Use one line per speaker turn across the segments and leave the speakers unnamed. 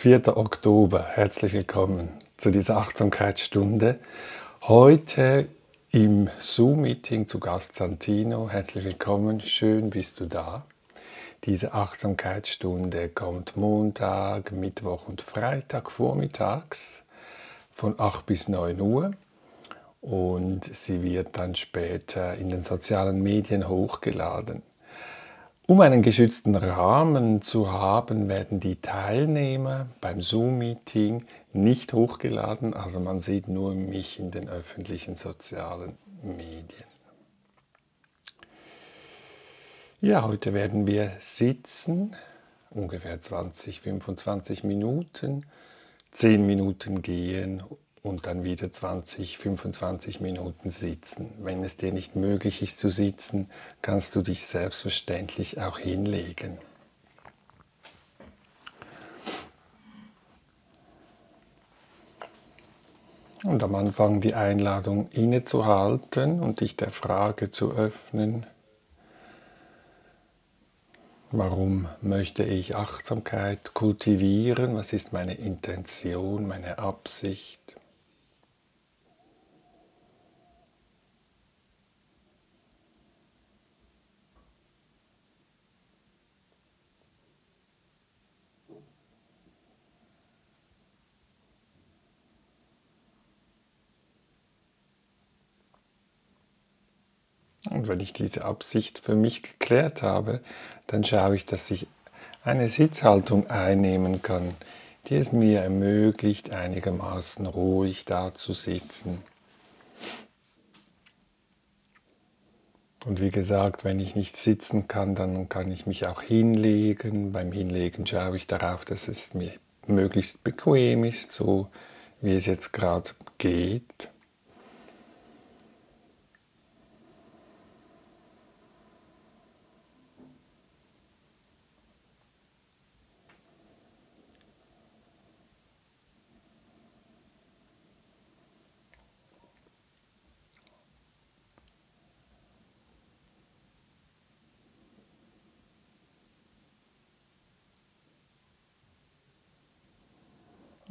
4. Oktober, herzlich willkommen zu dieser Achtsamkeitsstunde. Heute im Zoom-Meeting zu Gast Santino. Herzlich willkommen, schön bist du da. Diese Achtsamkeitsstunde kommt Montag, Mittwoch und Freitag vormittags von 8 bis 9 Uhr und sie wird dann später in den sozialen Medien hochgeladen. Um einen geschützten Rahmen zu haben, werden die Teilnehmer beim Zoom-Meeting nicht hochgeladen, also man sieht nur mich in den öffentlichen sozialen Medien. Ja, heute werden wir sitzen, ungefähr 20, 25 Minuten, 10 Minuten gehen und dann wieder 20, 25 Minuten sitzen. Wenn es dir nicht möglich ist zu sitzen, kannst du dich selbstverständlich auch hinlegen. Und am Anfang die Einladung innezuhalten und dich der Frage zu öffnen, warum möchte ich Achtsamkeit kultivieren, was ist meine Intention, meine Absicht. Und wenn ich diese Absicht für mich geklärt habe, dann schaue ich, dass ich eine Sitzhaltung einnehmen kann, die es mir ermöglicht, einigermaßen ruhig da zu sitzen. Und wie gesagt, wenn ich nicht sitzen kann, dann kann ich mich auch hinlegen. Beim Hinlegen schaue ich darauf, dass es mir möglichst bequem ist, so wie es jetzt gerade geht.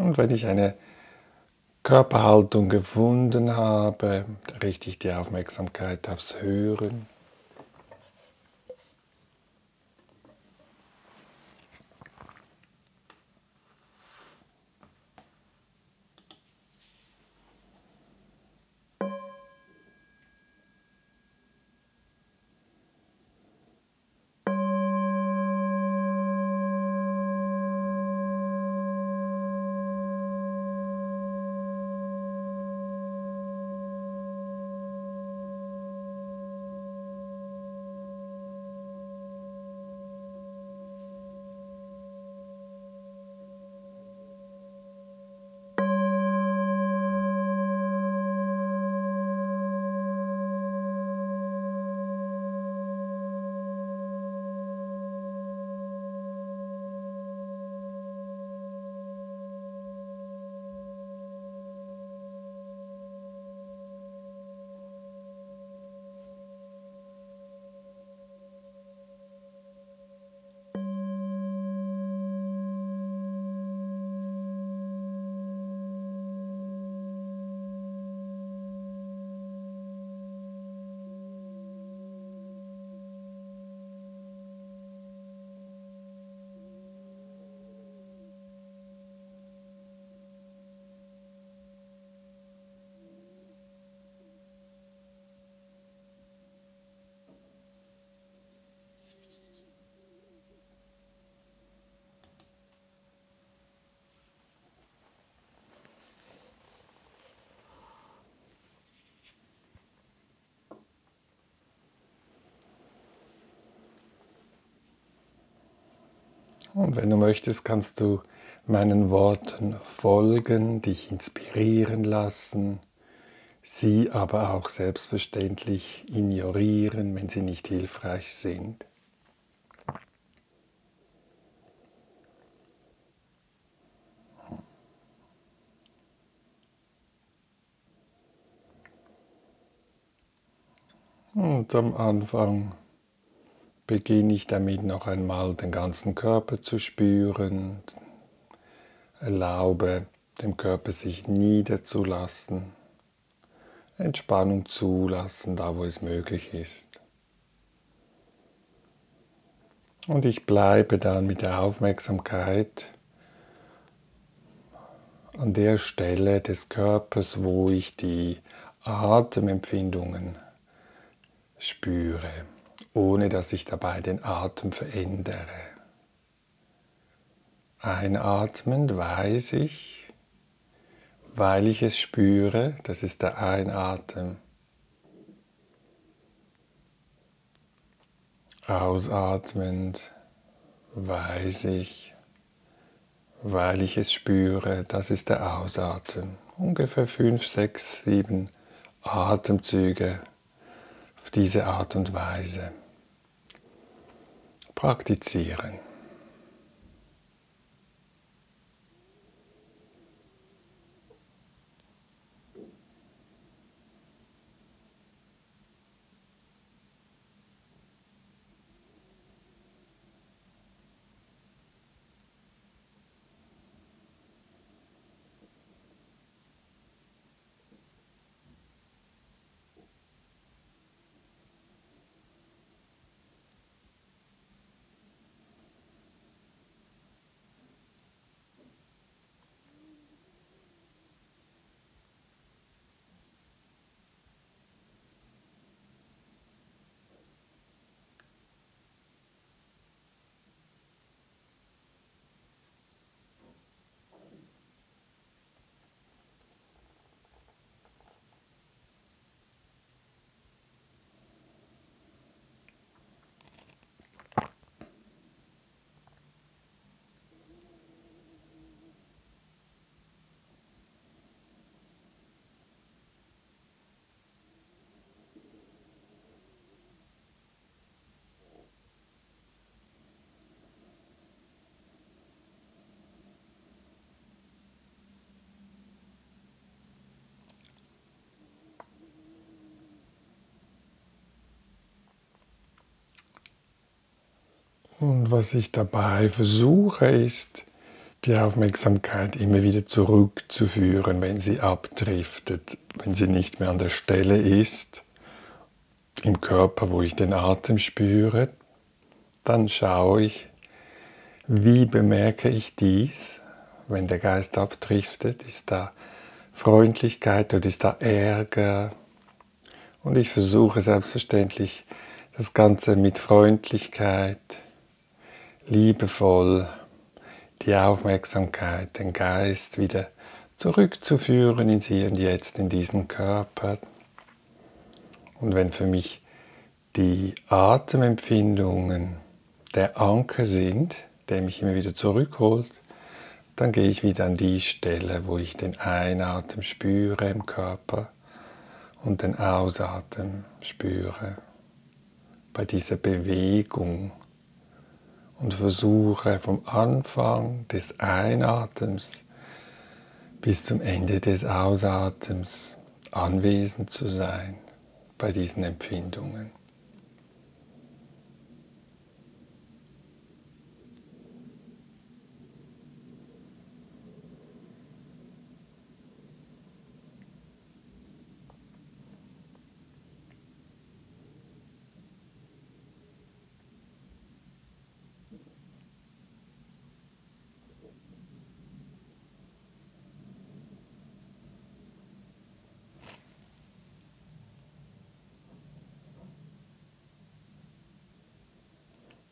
Und wenn ich eine Körperhaltung gefunden habe, richte ich die Aufmerksamkeit aufs Hören. Und wenn du möchtest, kannst du meinen Worten folgen, dich inspirieren lassen, sie aber auch selbstverständlich ignorieren, wenn sie nicht hilfreich sind. Und am Anfang beginne ich damit noch einmal den ganzen Körper zu spüren, Erlaube dem Körper sich niederzulassen, Entspannung zulassen, da wo es möglich ist. Und ich bleibe dann mit der Aufmerksamkeit an der Stelle des Körpers, wo ich die Atemempfindungen spüre, ohne dass ich dabei den Atem verändere. Einatmend weiß ich, weil ich es spüre, das ist der Einatmen. Ausatmend weiß ich, weil ich es spüre, das ist der Ausatmen. Ungefähr fünf, sechs, sieben Atemzüge auf diese Art und Weise praktizieren. Und was ich dabei versuche, ist, die Aufmerksamkeit immer wieder zurückzuführen, wenn sie abdriftet, wenn sie nicht mehr an der Stelle ist, im Körper, wo ich den Atem spüre, dann schaue ich, wie bemerke ich dies, wenn der Geist abdriftet, ist da Freundlichkeit oder ist da Ärger? Und ich versuche selbstverständlich das Ganze mit Freundlichkeit, liebevoll die Aufmerksamkeit, den Geist wieder zurückzuführen ins Hier und Jetzt, in diesen Körper. Und wenn für mich die Atemempfindungen der Anker sind, der mich immer wieder zurückholt, dann gehe ich wieder an die Stelle, wo ich den Einatmen spüre im Körper und den Ausatmen spüre. Bei dieser Bewegung und versuche vom Anfang des Einatems bis zum Ende des Ausatems anwesend zu sein bei diesen Empfindungen.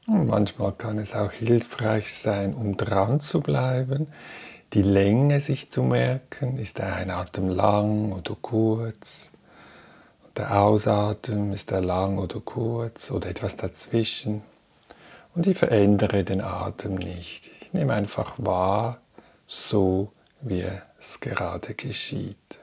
Und manchmal kann es auch hilfreich sein, um dran zu bleiben, die Länge sich zu merken. Ist der Einatmen lang oder kurz? Der Ausatmen, ist er lang oder kurz oder etwas dazwischen? Und ich verändere den Atem nicht. Ich nehme einfach wahr, so wie es gerade geschieht.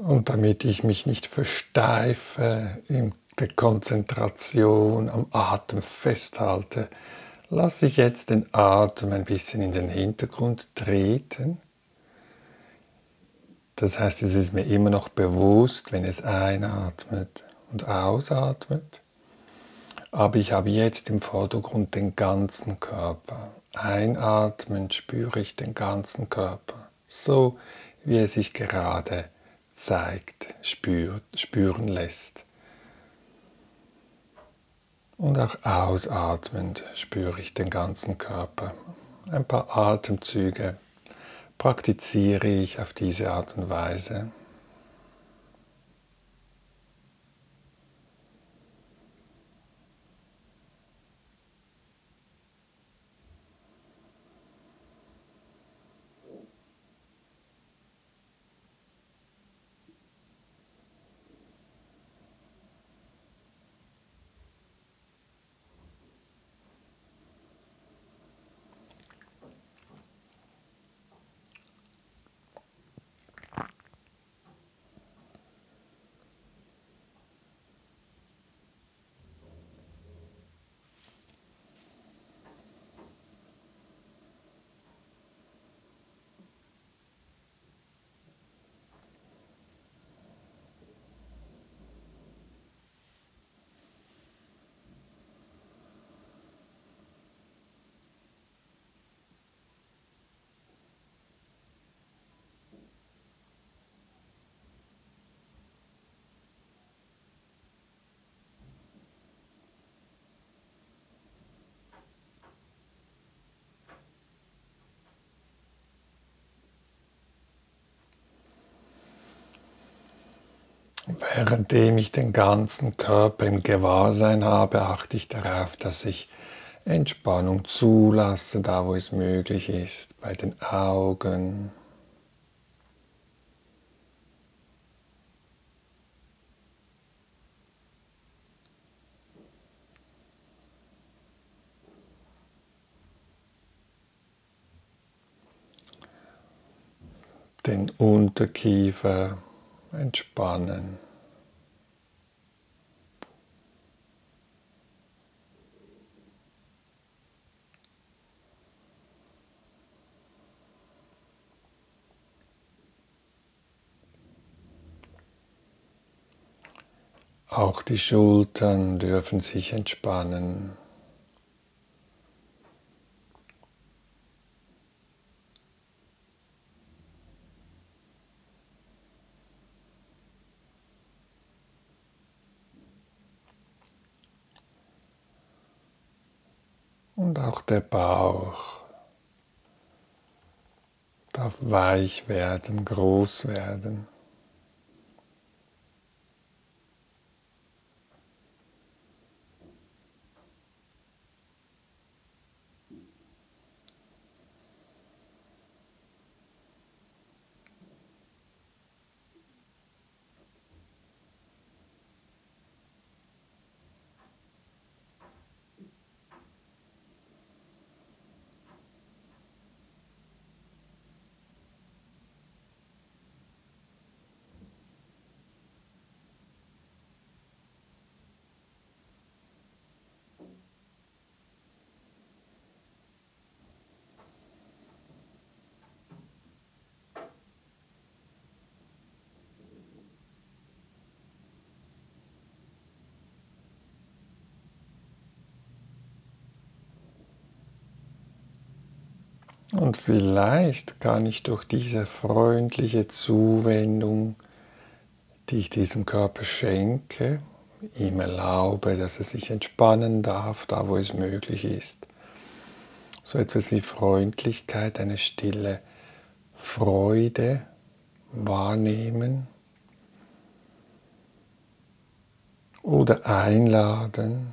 Und damit ich mich nicht versteife in der Konzentration am Atem festhalte, lasse ich jetzt den Atem ein bisschen in den Hintergrund treten. Das heißt, es ist mir immer noch bewusst, wenn es einatmet und ausatmet. Aber ich habe jetzt im Vordergrund den ganzen Körper. Einatmend spüre ich den ganzen Körper, so wie er sich gerade zeigt, spürt, spüren lässt. Und auch ausatmend spüre ich den ganzen Körper. Ein paar Atemzüge praktiziere ich auf diese Art und Weise. Währenddem ich den ganzen Körper im Gewahrsein habe, achte ich darauf, dass ich Entspannung zulasse, da wo es möglich ist, bei den Augen. Den Unterkiefer entspannen. Auch die Schultern dürfen sich entspannen. Und auch der Bauch darf weich werden, groß werden. Und vielleicht kann ich durch diese freundliche Zuwendung, die ich diesem Körper schenke, ihm erlaube, dass er sich entspannen darf, da wo es möglich ist. So etwas wie Freundlichkeit, eine stille Freude wahrnehmen oder einladen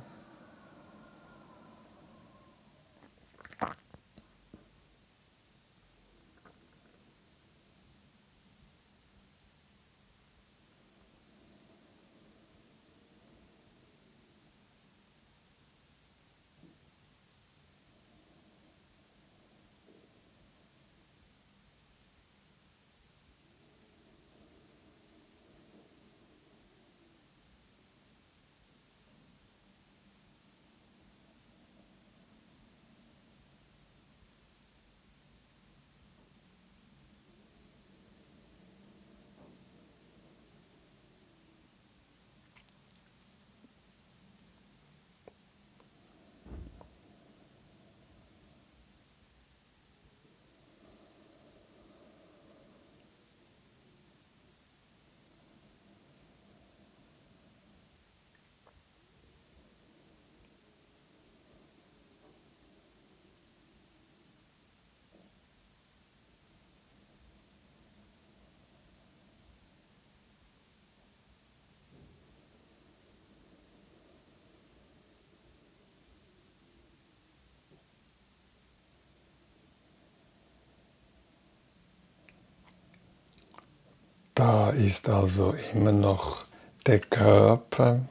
Da ist also immer noch der Körper,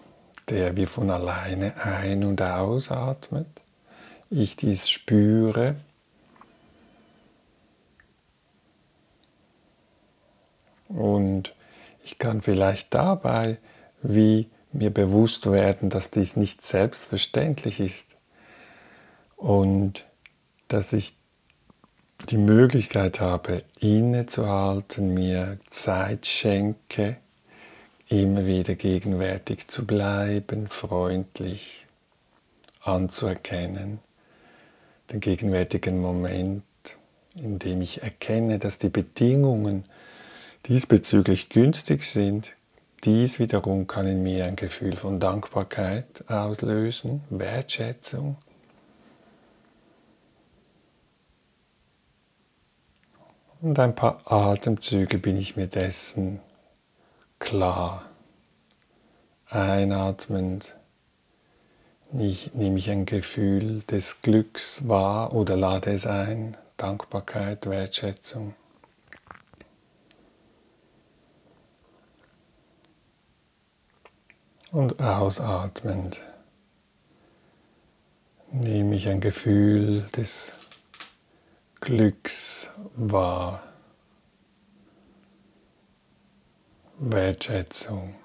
der wie von alleine ein- und ausatmet. Ich dies spüre. Und ich kann vielleicht dabei wie mir bewusst werden, dass dies nicht selbstverständlich ist und dass ich die Möglichkeit habe, innezuhalten, mir Zeit schenke, immer wieder gegenwärtig zu bleiben, freundlich anzuerkennen, den gegenwärtigen Moment, in dem ich erkenne, dass die Bedingungen diesbezüglich günstig sind, dies wiederum kann in mir ein Gefühl von Dankbarkeit auslösen, Wertschätzung. Und ein paar Atemzüge bin ich mir dessen klar. Einatmend nehme ich ein Gefühl des Glücks wahr oder lade es ein, Dankbarkeit, Wertschätzung. Und ausatmend nehme ich ein Gefühl des Glücks wahr. Wertschätzung.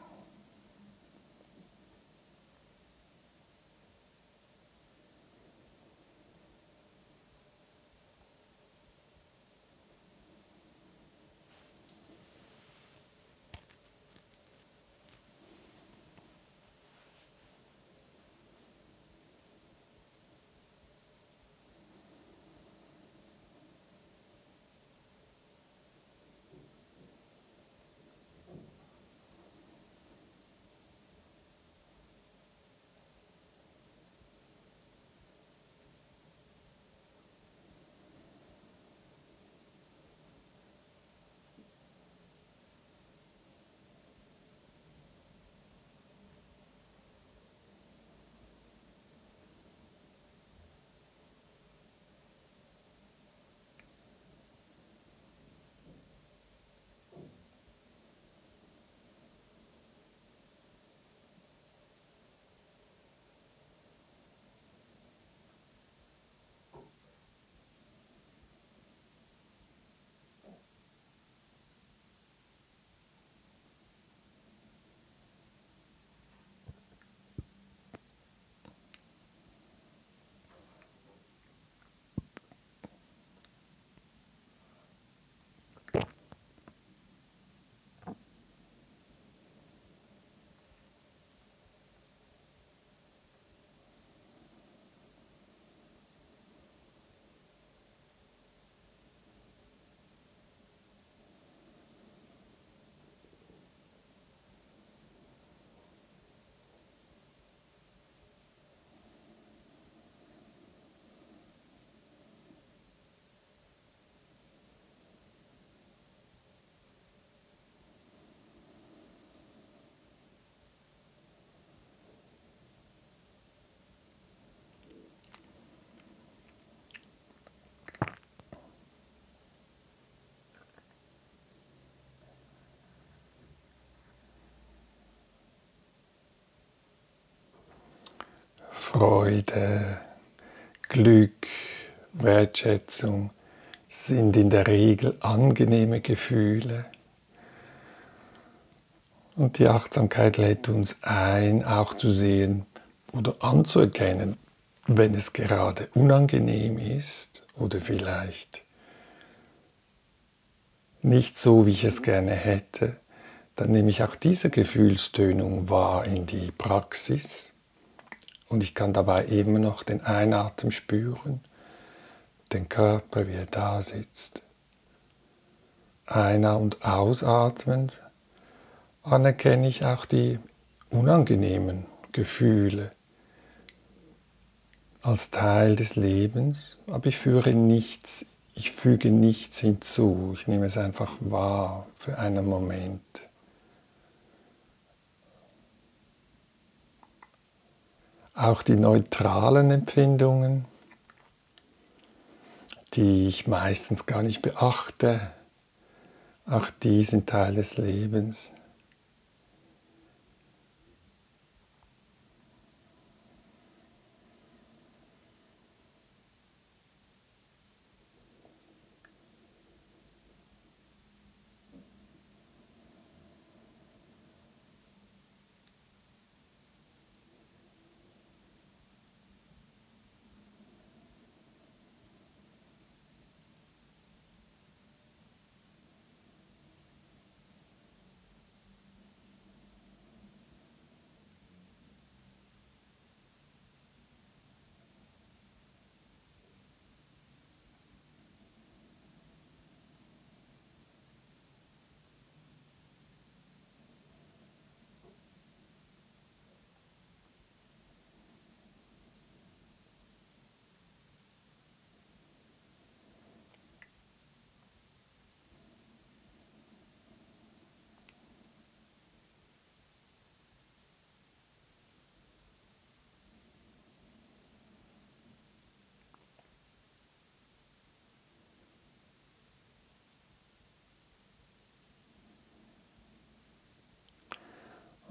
Freude, Glück, Wertschätzung sind in der Regel angenehme Gefühle. Und die Achtsamkeit lädt uns ein, auch zu sehen oder anzuerkennen, wenn es gerade unangenehm ist oder vielleicht nicht so, wie ich es gerne hätte, dann nehme ich auch diese Gefühlstönung wahr in die Praxis und ich kann dabei immer noch den Einatmen spüren, den Körper, wie er da sitzt. Einer- und ausatmend anerkenne ich auch die unangenehmen Gefühle als Teil des Lebens, aber ich führe nichts, ich füge nichts hinzu, ich nehme es einfach wahr für einen Moment. Auch die neutralen Empfindungen, die ich meistens gar nicht beachte, auch diesen Teil des Lebens.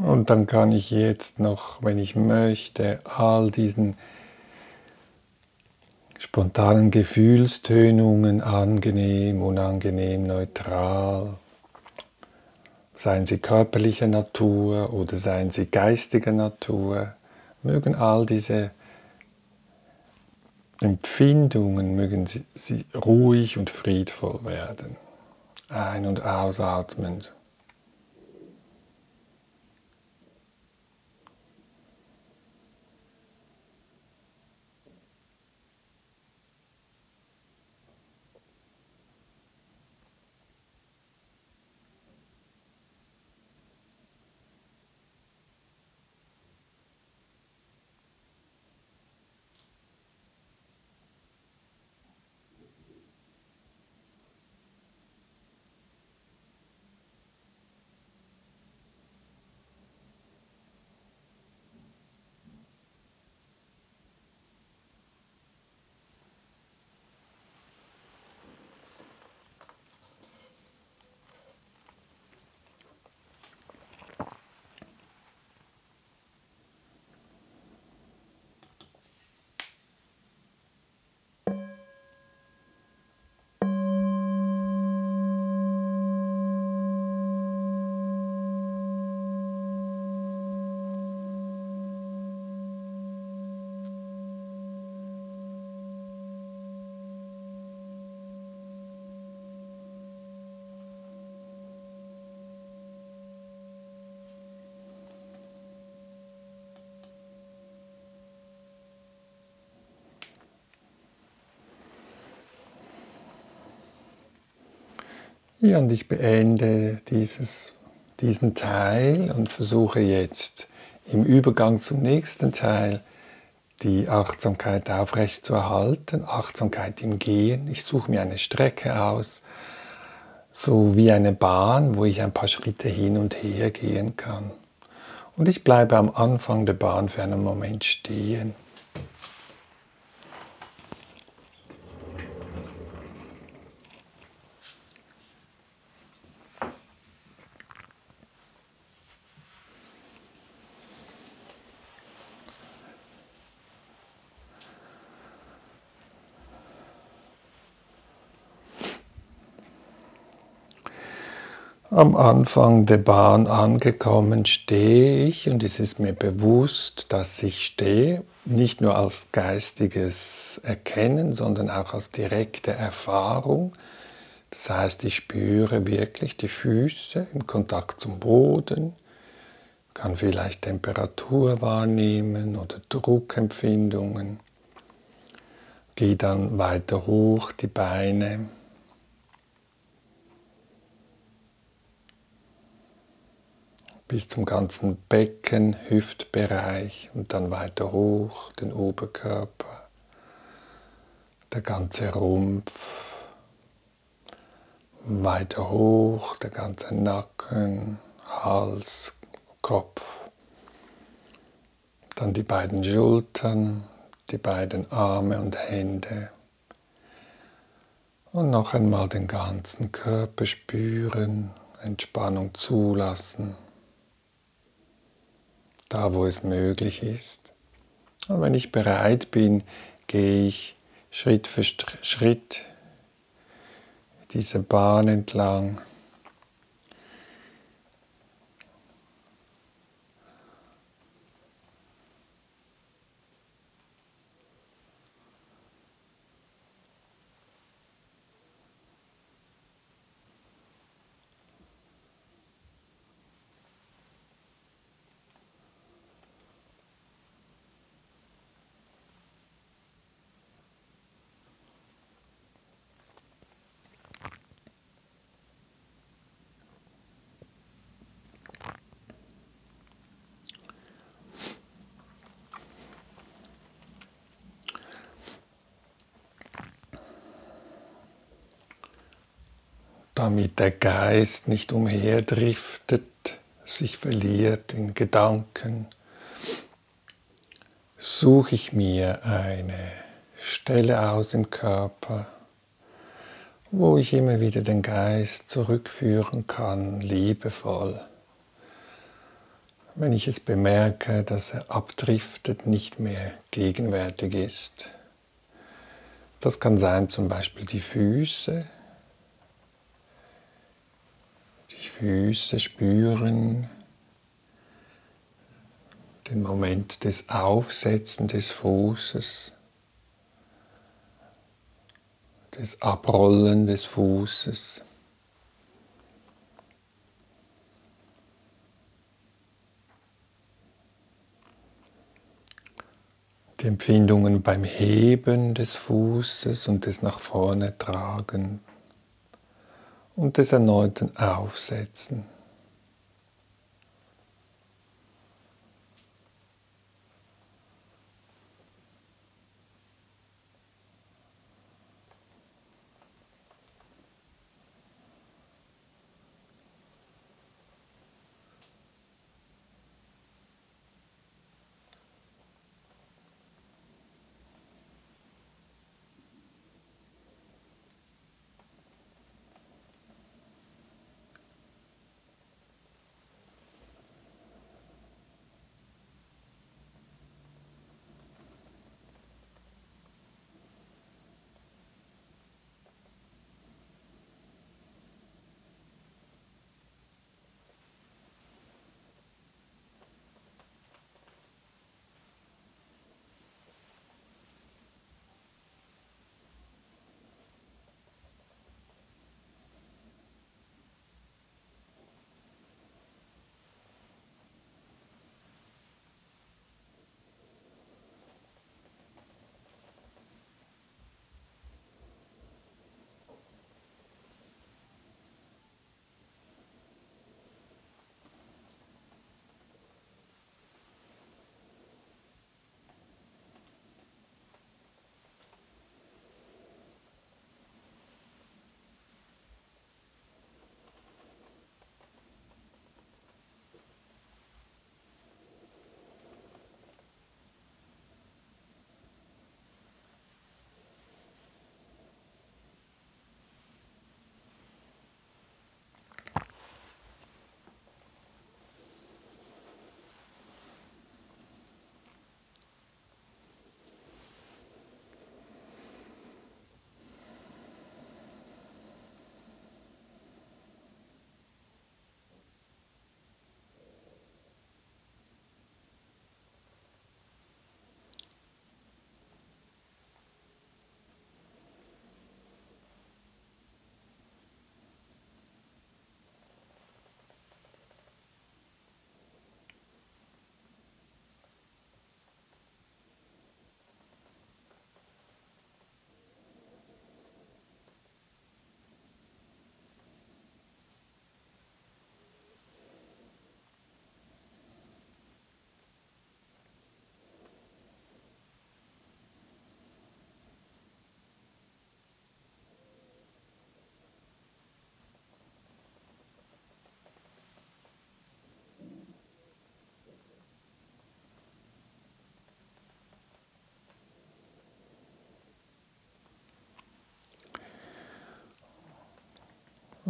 Und dann kann ich jetzt noch, wenn ich möchte, all diesen spontanen Gefühlstönungen, angenehm, unangenehm, neutral, seien sie körperlicher Natur oder seien sie geistiger Natur, mögen all diese Empfindungen, mögen sie, sie ruhig und friedvoll werden. Ein- und ausatmend. Ja, und ich beende dieses, diesen Teil und versuche jetzt im Übergang zum nächsten Teil die Achtsamkeit aufrecht zu erhalten, Achtsamkeit im Gehen. Ich suche mir eine Strecke aus, so wie eine Bahn, wo ich ein paar Schritte hin und her gehen kann. Und ich bleibe am Anfang der Bahn für einen Moment stehen. Am Anfang der Bahn angekommen stehe ich und es ist mir bewusst, dass ich stehe, nicht nur als geistiges Erkennen, sondern auch als direkte Erfahrung. Das heißt, ich spüre wirklich die Füße im Kontakt zum Boden, kann vielleicht Temperatur wahrnehmen oder Druckempfindungen, gehe dann weiter hoch die Beine bis zum ganzen Becken, Hüftbereich und dann weiter hoch den Oberkörper, der ganze Rumpf, weiter hoch der ganze Nacken, Hals, Kopf, dann die beiden Schultern, die beiden Arme und Hände. Und noch einmal den ganzen Körper spüren, Entspannung zulassen, da wo es möglich ist. Und wenn ich bereit bin, gehe ich Schritt für Schritt diese Bahn entlang. Damit der Geist nicht umherdriftet, sich verliert in Gedanken, suche ich mir eine Stelle aus im Körper, wo ich immer wieder den Geist zurückführen kann, liebevoll. Wenn ich es bemerke, dass er abdriftet, nicht mehr gegenwärtig ist. Das kann sein zum Beispiel die Füße, Füße spüren, den Moment des Aufsetzen des Fußes, des Abrollen des Fußes. Die Empfindungen beim Heben des Fußes und des nach vorne tragen und des erneuten Aufsetzen.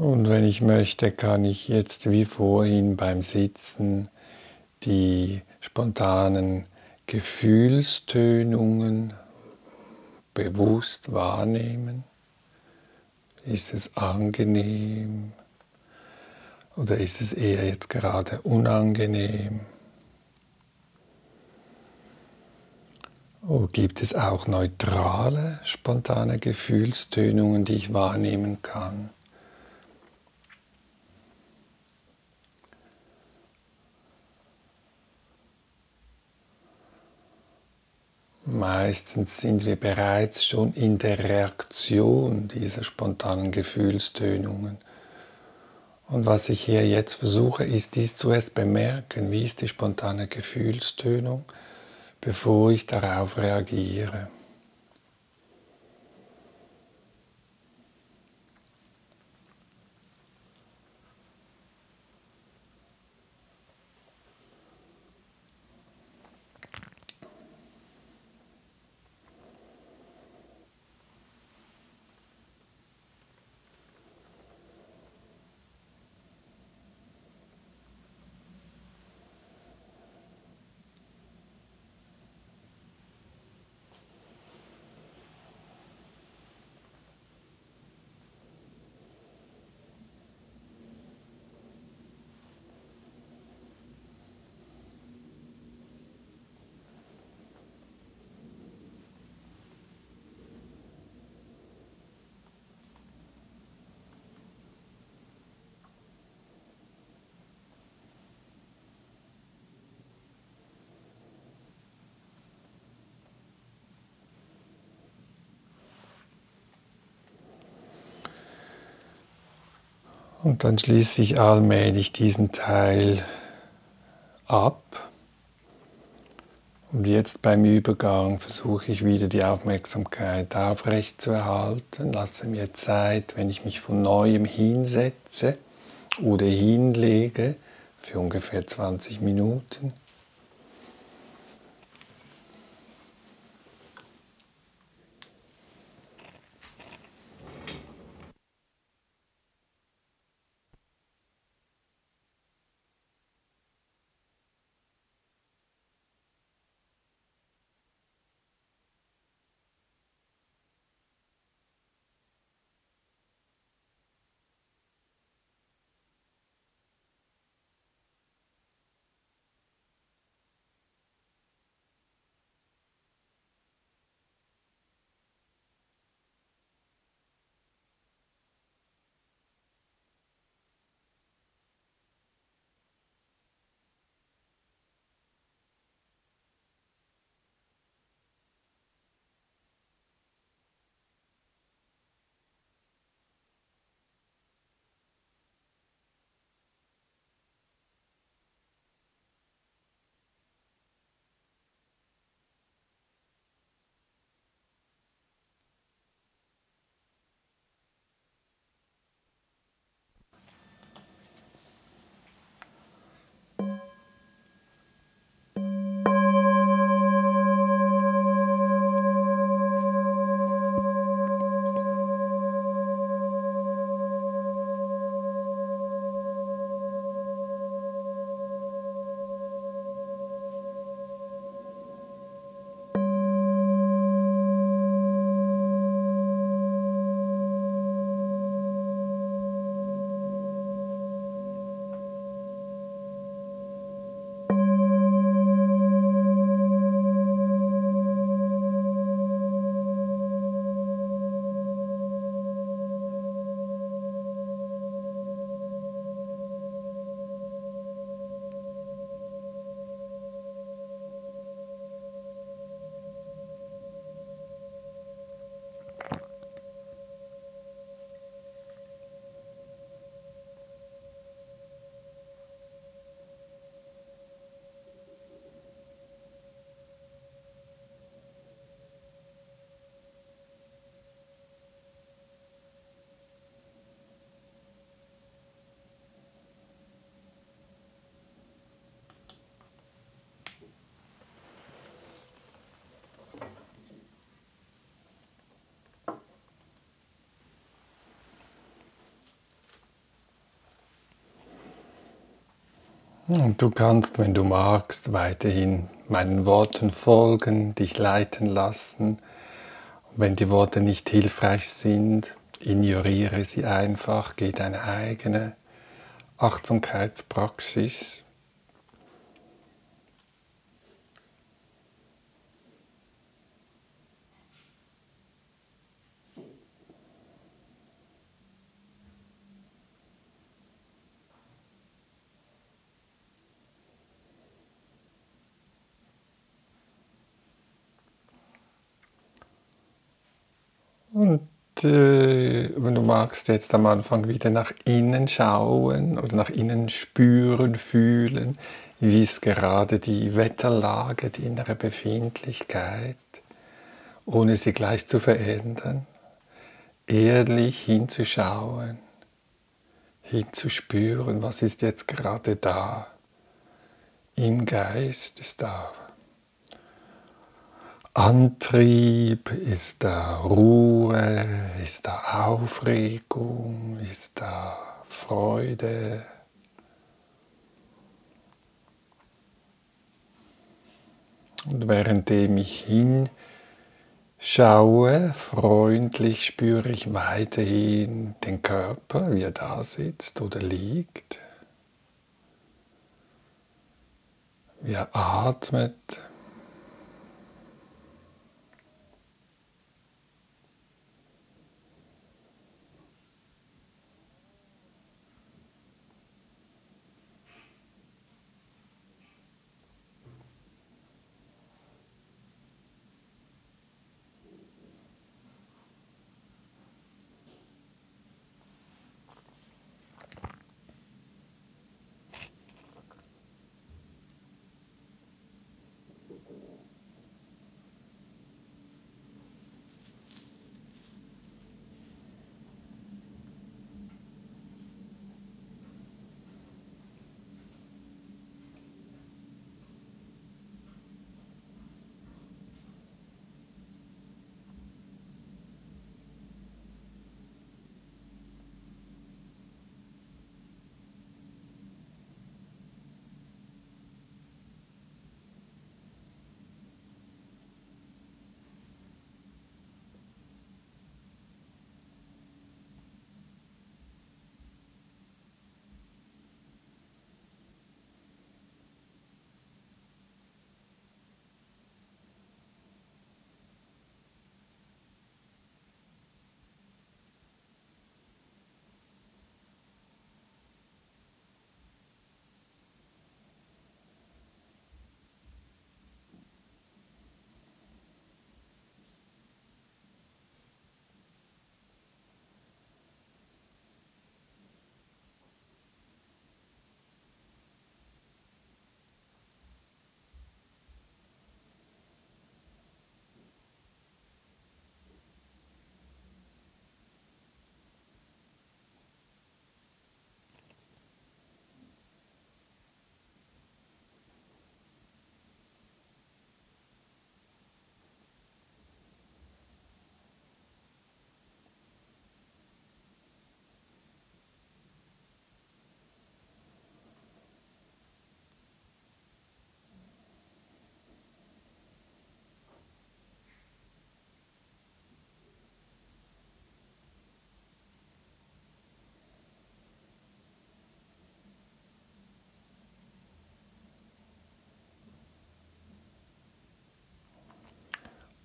Und wenn ich möchte, kann ich jetzt wie vorhin beim Sitzen die spontanen Gefühlstönungen bewusst wahrnehmen. Ist es angenehm oder ist es eher jetzt gerade unangenehm? Oder gibt es auch neutrale, spontane Gefühlstönungen, die ich wahrnehmen kann? Meistens sind wir bereits schon in der Reaktion dieser spontanen Gefühlstönungen. Und was ich hier jetzt versuche, ist dies zuerst bemerken, wie ist die spontane Gefühlstönung, bevor ich darauf reagiere. Und dann schließe ich allmählich diesen Teil ab. Und jetzt beim Übergang versuche ich wieder die Aufmerksamkeit aufrecht zu erhalten. Lasse mir Zeit, wenn ich mich von neuem hinsetze oder hinlege, für ungefähr 20 Minuten. Und du kannst, wenn du magst, weiterhin meinen Worten folgen, dich leiten lassen. Wenn die Worte nicht hilfreich sind, ignoriere sie einfach, geh deine eigene Achtsamkeitspraxis. Und äh, wenn du magst, jetzt am Anfang wieder nach innen schauen oder nach innen spüren, fühlen, wie ist gerade die Wetterlage, die innere Befindlichkeit, ohne sie gleich zu verändern. Ehrlich hinzuschauen, hinzuspüren, was ist jetzt gerade da. Im Geist ist da Antrieb, ist da Ruhe, ist da Aufregung, ist da Freude. Und währenddem ich hinschaue, freundlich spüre ich weiterhin den Körper, wie er da sitzt oder liegt, wie er atmet.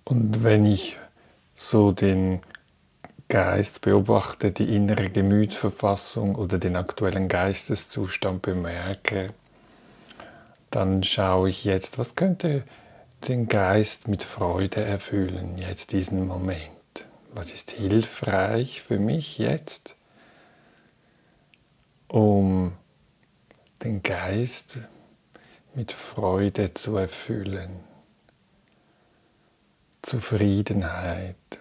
Und wenn ich so den Geist beobachte, die innere Gemütsverfassung oder den aktuellen Geisteszustand bemerke, dann schaue ich jetzt, was könnte den Geist mit Freude erfüllen, jetzt diesen Moment. Was ist hilfreich für mich jetzt, um den Geist mit Freude zu erfüllen. Zufriedenheit.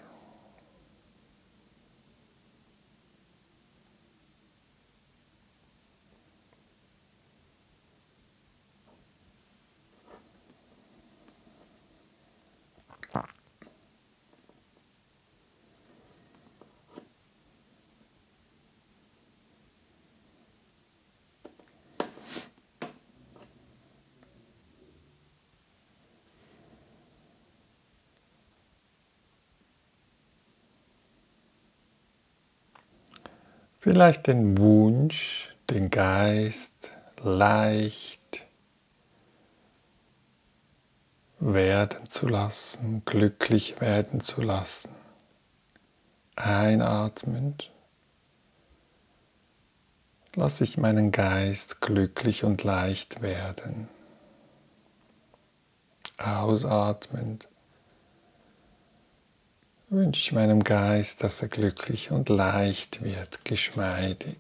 Vielleicht den Wunsch, den Geist leicht werden zu lassen, glücklich werden zu lassen. Einatmend lasse ich meinen Geist glücklich und leicht werden. Ausatmend wünsche ich meinem Geist, dass er glücklich und leicht wird, geschmeidig.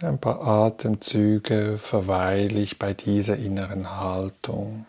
Ein paar Atemzüge verweile ich bei dieser inneren Haltung.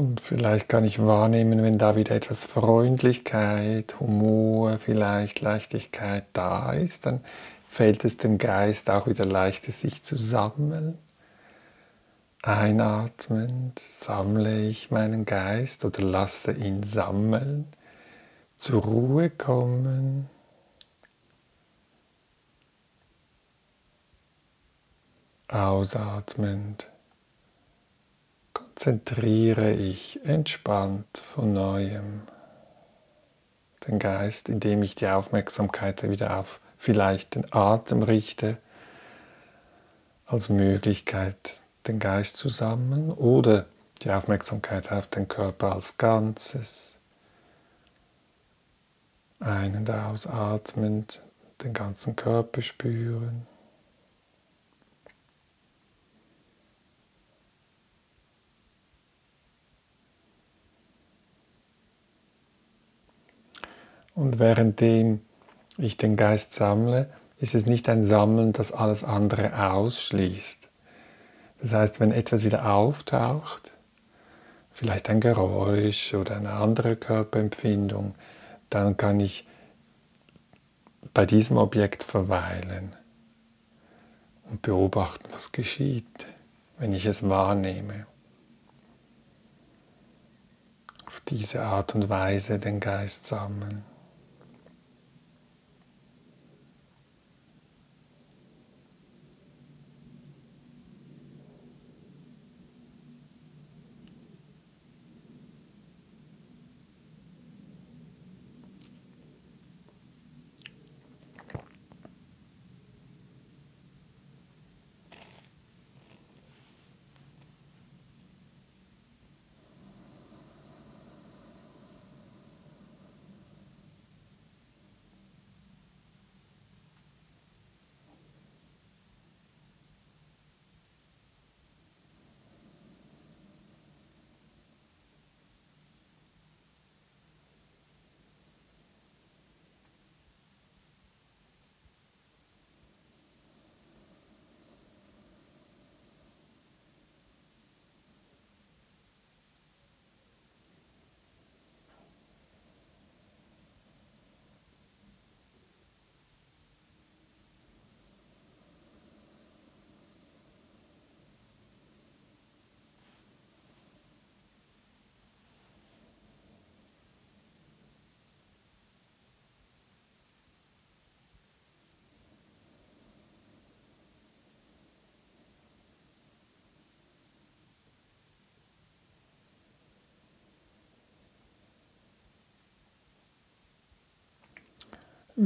Und vielleicht kann ich wahrnehmen, wenn da wieder etwas Freundlichkeit, Humor, vielleicht Leichtigkeit da ist, dann fällt es dem Geist auch wieder leichter, sich zu sammeln. Einatmend sammle ich meinen Geist oder lasse ihn sammeln, zur Ruhe kommen. Ausatmend konzentriere ich entspannt von neuem den Geist, indem ich die Aufmerksamkeit wieder auf vielleicht den Atem richte, als Möglichkeit den Geist zu sammeln oder die Aufmerksamkeit auf den Körper als Ganzes. Ein- und ausatmend den ganzen Körper spüren. Und währenddem ich den Geist sammle, ist es nicht ein Sammeln, das alles andere ausschließt. Das heißt, wenn etwas wieder auftaucht, vielleicht ein Geräusch oder eine andere Körperempfindung, dann kann ich bei diesem Objekt verweilen und beobachten, was geschieht, wenn ich es wahrnehme. Auf diese Art und Weise den Geist sammeln.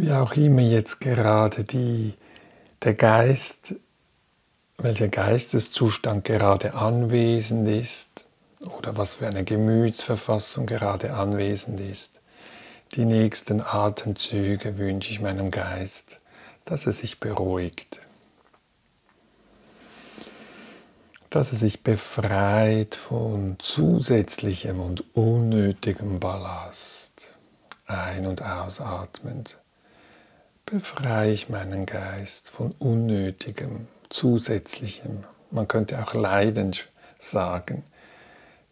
Wie auch immer jetzt gerade die, der Geist welcher Geisteszustand gerade anwesend ist oder was für eine Gemütsverfassung gerade anwesend ist. Die nächsten Atemzüge wünsche ich meinem Geist, dass er sich beruhigt, dass er sich befreit von zusätzlichem und unnötigem Ballast. Ein- und ausatmend befreie ich meinen Geist von unnötigem, zusätzlichem, man könnte auch Leiden sagen.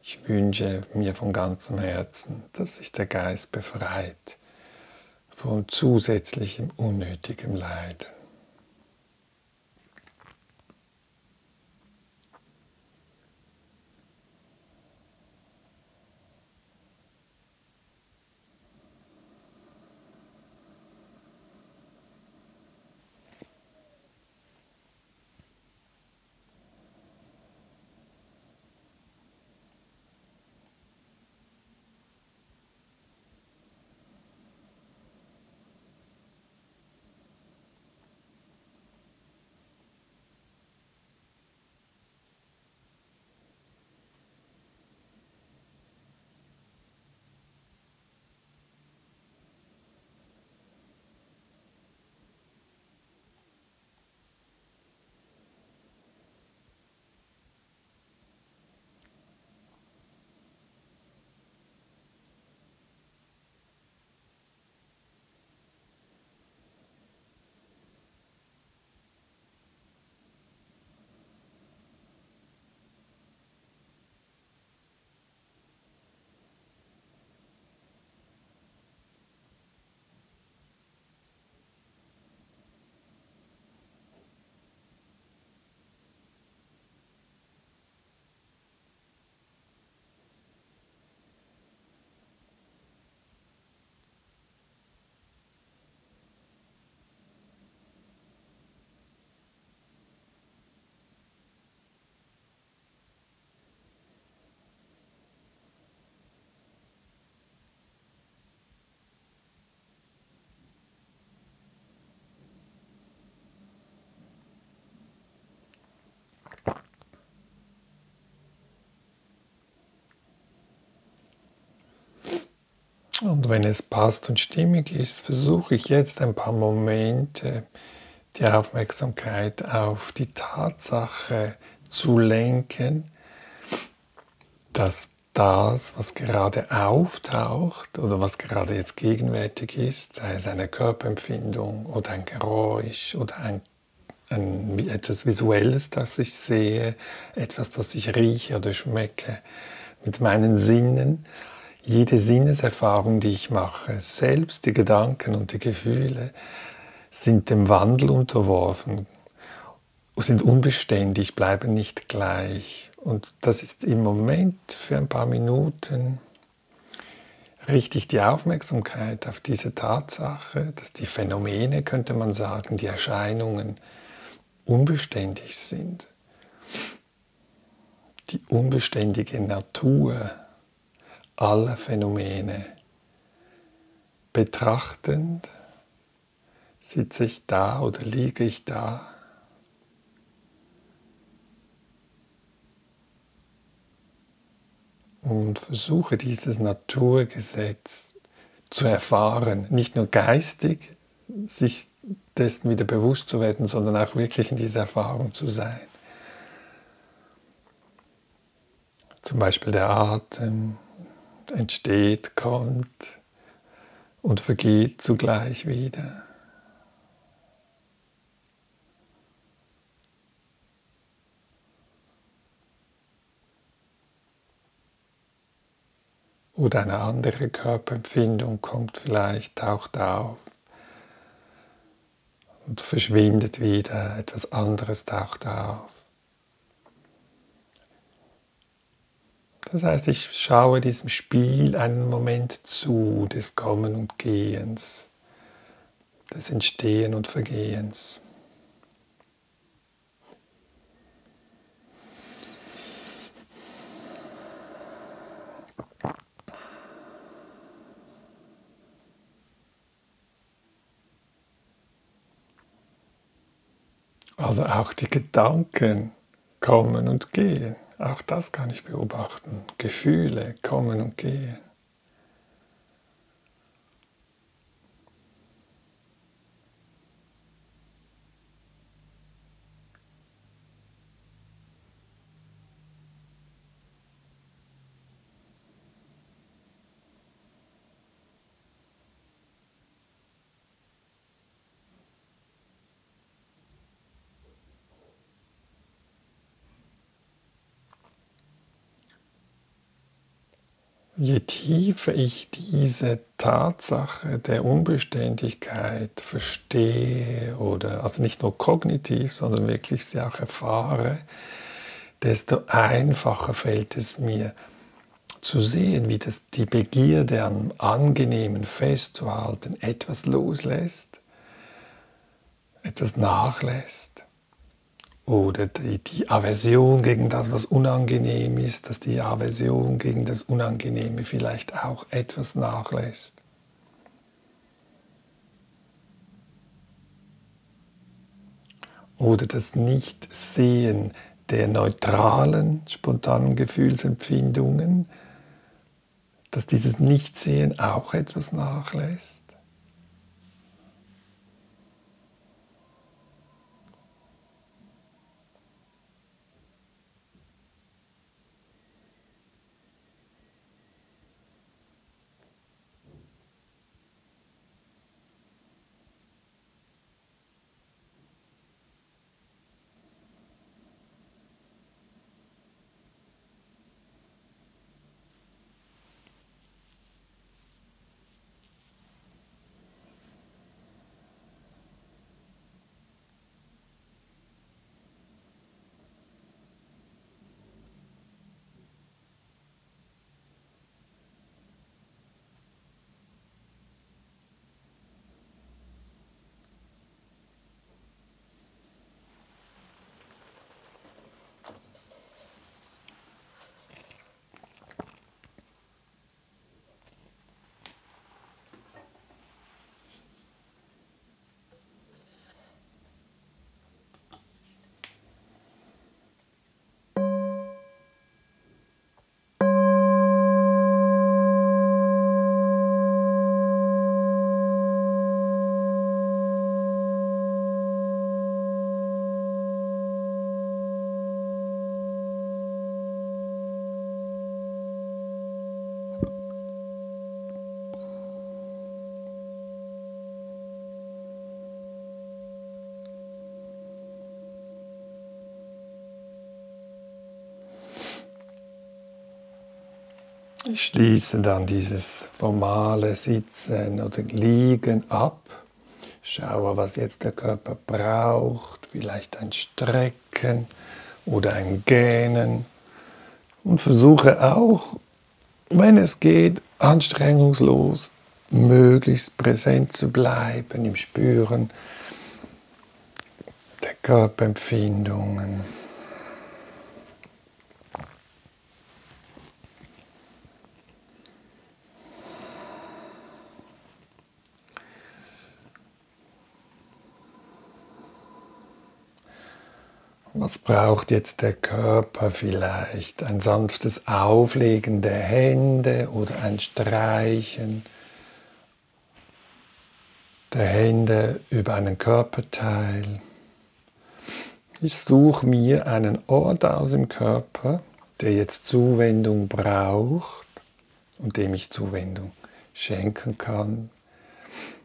Ich wünsche mir von ganzem Herzen, dass sich der Geist befreit von zusätzlichem, unnötigem Leiden. Und wenn es passt und stimmig ist, versuche ich jetzt ein paar Momente die Aufmerksamkeit auf die Tatsache zu lenken, dass das, was gerade auftaucht oder was gerade jetzt gegenwärtig ist, sei es eine Körperempfindung oder ein Geräusch oder ein, ein, etwas Visuelles, das ich sehe, etwas, das ich rieche oder schmecke, mit meinen Sinnen, jede Sinneserfahrung, die ich mache, selbst die Gedanken und die Gefühle, sind dem Wandel unterworfen, sind unbeständig, bleiben nicht gleich. Und das ist im Moment für ein paar Minuten richtig die Aufmerksamkeit auf diese Tatsache, dass die Phänomene, könnte man sagen, die Erscheinungen unbeständig sind. Die unbeständige Natur aller Phänomene betrachtend, sitze ich da oder liege ich da. Und versuche dieses Naturgesetz zu erfahren, nicht nur geistig, sich dessen wieder bewusst zu werden, sondern auch wirklich in dieser Erfahrung zu sein. Zum Beispiel der Atem, entsteht, kommt und vergeht zugleich wieder. Oder eine andere Körperempfindung kommt vielleicht, taucht auf und verschwindet wieder, etwas anderes taucht auf. Das heißt, ich schaue diesem Spiel einen Moment zu des Kommen und Gehens, des Entstehen und Vergehens. Also auch die Gedanken kommen und gehen. Auch das kann ich beobachten. Gefühle kommen und gehen. Je tiefer ich diese Tatsache der Unbeständigkeit verstehe oder also nicht nur kognitiv, sondern wirklich sie auch erfahre, desto einfacher fällt es mir zu sehen, wie das die Begierde am Angenehmen festzuhalten etwas loslässt, etwas nachlässt oder die, die, Aversion gegen das, was unangenehm ist, dass die Aversion gegen das Unangenehme vielleicht auch etwas nachlässt. Oder das Nichtsehen der neutralen, spontanen Gefühlsempfindungen, dass dieses Nichtsehen auch etwas nachlässt. Ich schließe dann dieses formale Sitzen oder Liegen ab. Schaue, was jetzt der Körper braucht. Vielleicht ein Strecken oder ein Gähnen. Und versuche auch, wenn es geht, anstrengungslos, möglichst präsent zu bleiben im Spüren der Körperempfindungen. Was braucht jetzt der Körper vielleicht? Ein sanftes Auflegen der Hände oder ein Streichen der Hände über einen Körperteil. Ich suche mir einen Ort aus im Körper, der jetzt Zuwendung braucht und dem ich Zuwendung schenken kann.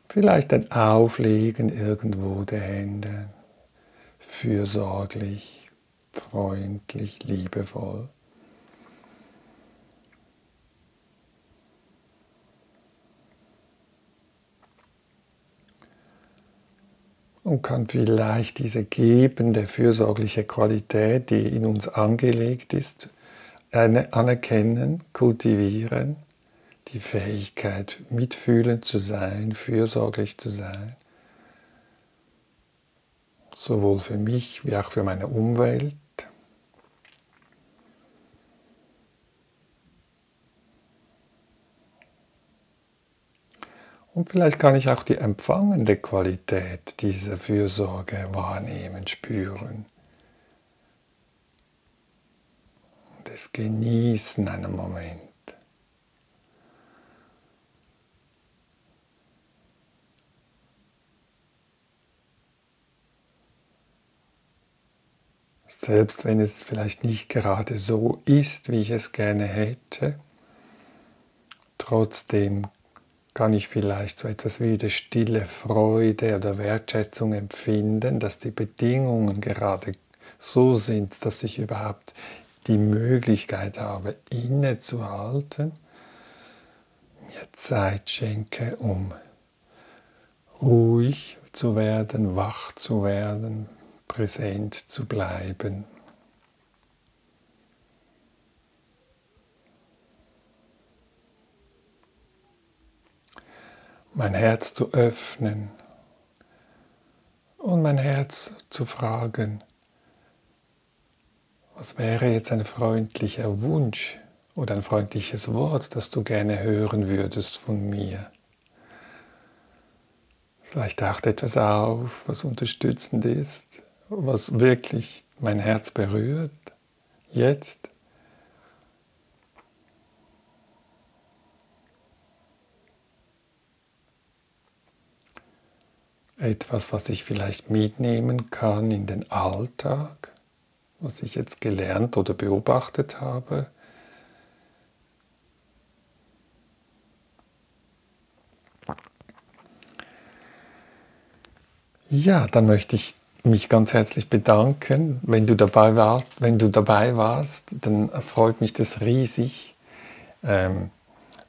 Vielleicht ein Auflegen irgendwo der Hände fürsorglich, freundlich, liebevoll. Und kann vielleicht diese gebende, fürsorgliche Qualität, die in uns angelegt ist, anerkennen, kultivieren, die Fähigkeit, mitfühlend zu sein, fürsorglich zu sein sowohl für mich wie auch für meine Umwelt. Und vielleicht kann ich auch die empfangende Qualität dieser Fürsorge wahrnehmen, spüren. Und es genießen einen Moment. Selbst wenn es vielleicht nicht gerade so ist, wie ich es gerne hätte, trotzdem kann ich vielleicht so etwas wie die stille Freude oder Wertschätzung empfinden, dass die Bedingungen gerade so sind, dass ich überhaupt die Möglichkeit habe, innezuhalten, mir Zeit schenke, um ruhig zu werden, wach zu werden, präsent zu bleiben. Mein Herz zu öffnen und mein Herz zu fragen, was wäre jetzt ein freundlicher Wunsch oder ein freundliches Wort, das du gerne hören würdest von mir? Vielleicht taucht etwas auf, was unterstützend ist, was wirklich mein Herz berührt, jetzt. Etwas, was ich vielleicht mitnehmen kann in den Alltag, was ich jetzt gelernt oder beobachtet habe. Ja, dann möchte ich mich ganz herzlich bedanken. Wenn du dabei warst, wenn du dabei warst dann freut mich das riesig. Ähm,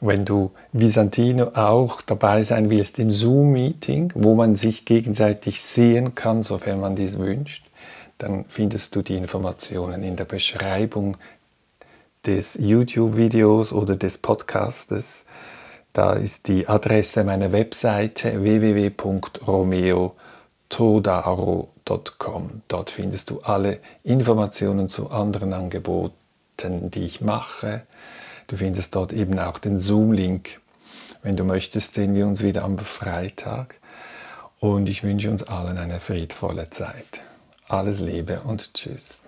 wenn du wie Santino auch dabei sein willst im Zoom-Meeting, wo man sich gegenseitig sehen kann, sofern man dies wünscht, dann findest du die Informationen in der Beschreibung des YouTube-Videos oder des Podcastes. Da ist die Adresse meiner Webseite www.romeotodaro.com. Dort findest du alle Informationen zu anderen Angeboten, die ich mache Du findest dort eben auch den Zoom-Link. Wenn du möchtest, sehen wir uns wieder am Freitag. Und ich wünsche uns allen eine friedvolle Zeit. Alles Liebe und Tschüss.